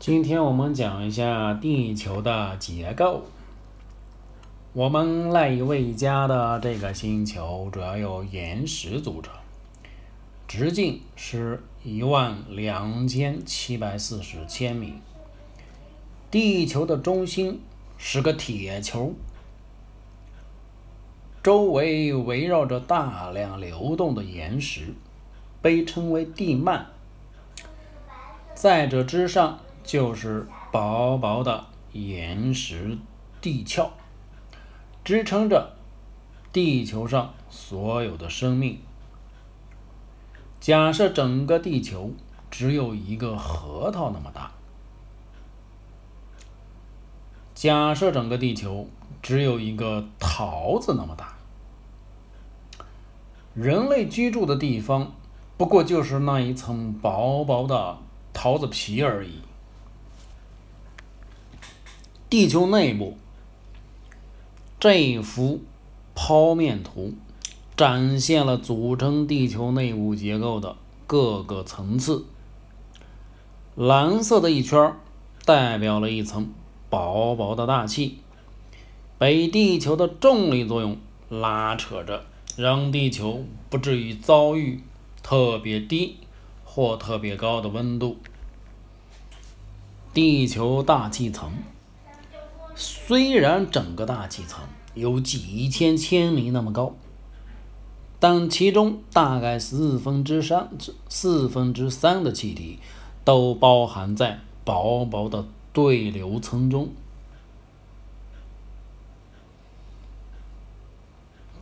今天我们讲一下地球的结构。我们赖以为家的这个星球主要由岩石组成，直径是一万两千七百四十千米。地球的中心是个铁球，周围围绕着大量流动的岩石，被称为地幔。在这之上。就是薄薄的岩石地壳，支撑着地球上所有的生命。假设整个地球只有一个核桃那么大，假设整个地球只有一个桃子那么大，人类居住的地方不过就是那一层薄薄的桃子皮而已。地球内部这幅剖面图展现了组成地球内部结构的各个层次。蓝色的一圈代表了一层薄薄的大气，被地球的重力作用拉扯着，让地球不至于遭遇特别低或特别高的温度。地球大气层。虽然整个大气层有几千千米那么高，但其中大概四分之三、四分之三的气体都包含在薄薄的对流层中。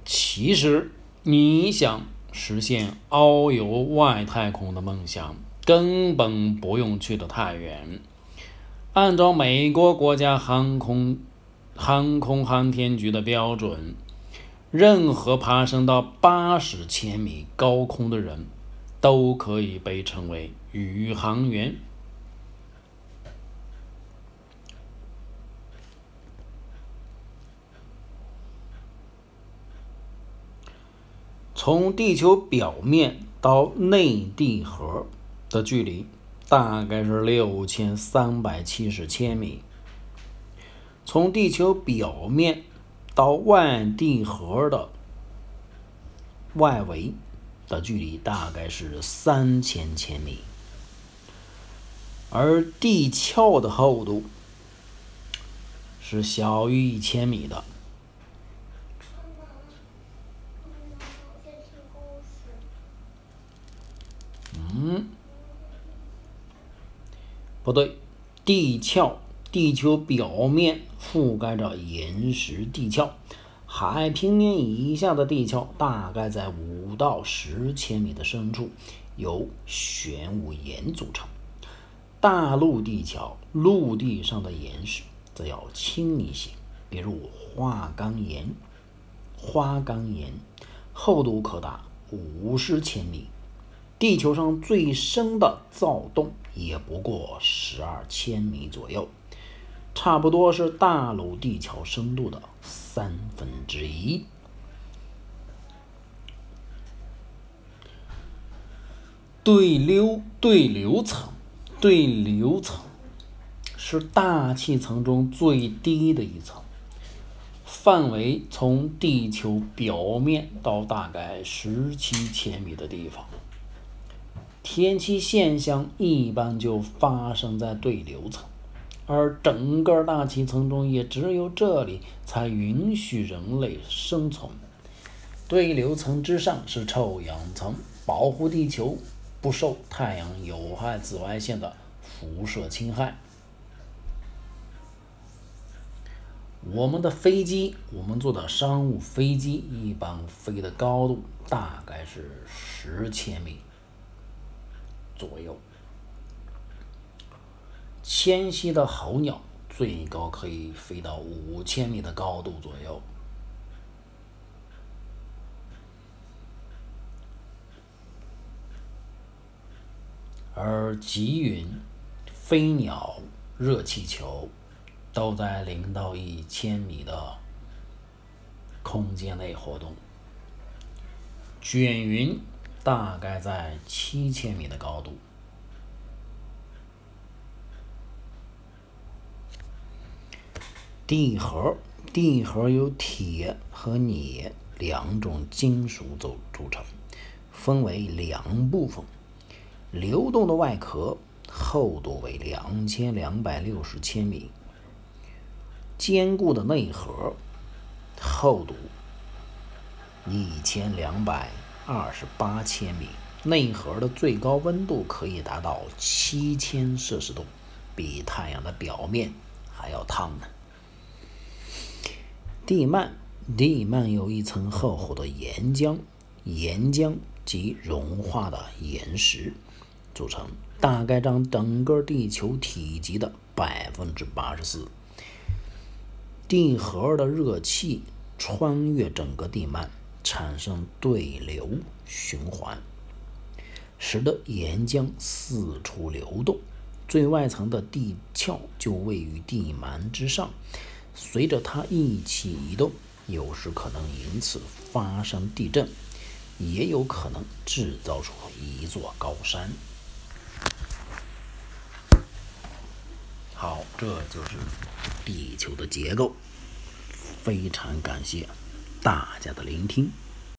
其实，你想实现遨游外太空的梦想，根本不用去得太远。按照美国国家航空航空航天局的标准，任何爬升到八十千米高空的人都可以被称为宇航员。从地球表面到内地核的距离。大概是六千三百七十千米。从地球表面到外地核的外围的距离大概是三千千米，而地壳的厚度是小于一千米的。嗯。不对，地壳，地球表面覆盖着岩石地壳，海平面以下的地壳大概在五到十千米的深处，由玄武岩组成。大陆地壳，陆地上的岩石则要轻一些，比如花岗岩。花岗岩厚度可达五十千米。地球上最深的躁动也不过十二千米左右，差不多是大陆地壳深度的三分之一。对流对流层，对流层是大气层中最低的一层，范围从地球表面到大概十七千米的地方。天气现象一般就发生在对流层，而整个大气层中也只有这里才允许人类生存。对流层之上是臭氧层，保护地球不受太阳有害紫外线的辐射侵害。我们的飞机，我们坐的商务飞机，一般飞的高度大概是十千米。左右，迁徙的候鸟最高可以飞到五千米的高度左右，而积云、飞鸟、热气球都在零到一千米的空间内活动，卷云。大概在七千米的高度，地核，地核由铁和镍两种金属组组成，分为两部分。流动的外壳厚度为两千两百六十千米，坚固的内核厚度一千两百二十八千米。内核的最高温度可以达到七千摄氏度，比太阳的表面还要烫呢。地幔，地幔由一层厚厚的岩浆，岩浆及融化的岩石组成，大概占整个地球体积的百分之八十四。地核的热气穿越整个地幔，产生对流循环。使得岩浆四处流动，最外层的地壳就位于地幔之上，随着它一起移动，有时可能因此发生地震，也有可能制造出一座高山。好，这就是地球的结构。非常感谢大家的聆听。